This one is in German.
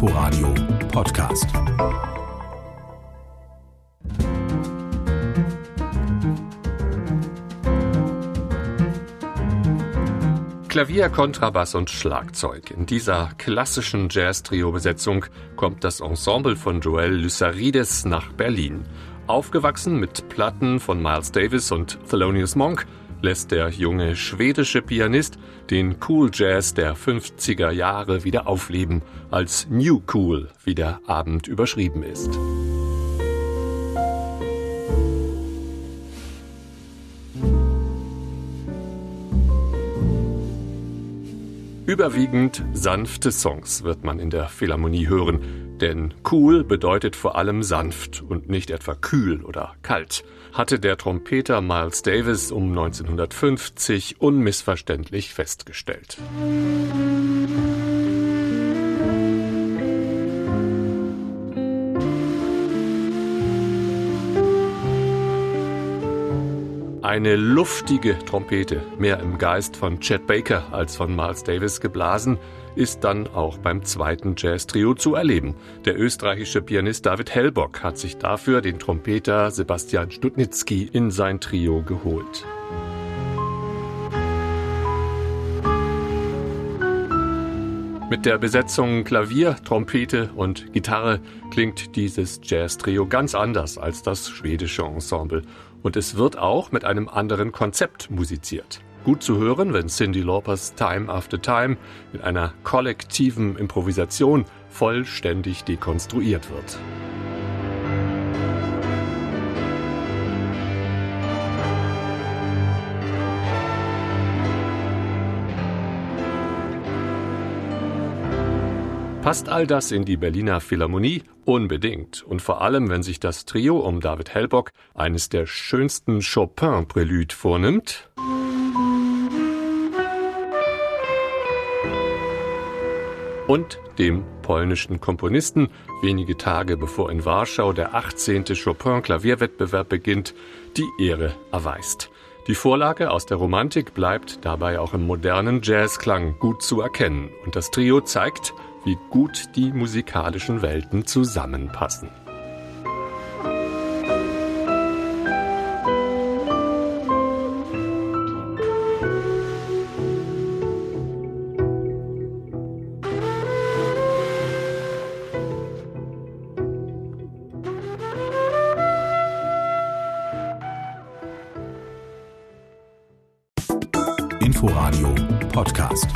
Inforadio Podcast. Klavier, Kontrabass und Schlagzeug. In dieser klassischen Jazz-Trio-Besetzung kommt das Ensemble von Joel Lysarides nach Berlin. Aufgewachsen mit Platten von Miles Davis und Thelonious Monk lässt der junge schwedische Pianist den Cool Jazz der 50er Jahre wieder aufleben, als New Cool, wie der Abend überschrieben ist. Überwiegend sanfte Songs wird man in der Philharmonie hören, denn cool bedeutet vor allem sanft und nicht etwa kühl oder kalt, hatte der Trompeter Miles Davis um 1950 unmissverständlich festgestellt. Eine luftige Trompete, mehr im Geist von Chet Baker als von Miles Davis geblasen, ist dann auch beim zweiten Jazz-Trio zu erleben. Der österreichische Pianist David Hellbock hat sich dafür den Trompeter Sebastian Stutnitzky in sein Trio geholt. Mit der Besetzung Klavier, Trompete und Gitarre klingt dieses Jazz-Trio ganz anders als das schwedische Ensemble. Und es wird auch mit einem anderen Konzept musiziert. Gut zu hören, wenn Cindy Laupers Time After Time mit einer kollektiven Improvisation vollständig dekonstruiert wird. Passt all das in die Berliner Philharmonie? Unbedingt. Und vor allem, wenn sich das Trio um David Hellbock eines der schönsten Chopin-Prälüd vornimmt. Und dem polnischen Komponisten, wenige Tage bevor in Warschau der 18. Chopin-Klavierwettbewerb beginnt, die Ehre erweist. Die Vorlage aus der Romantik bleibt dabei auch im modernen Jazzklang gut zu erkennen und das Trio zeigt, wie gut die musikalischen Welten zusammenpassen. Inforadio Podcast.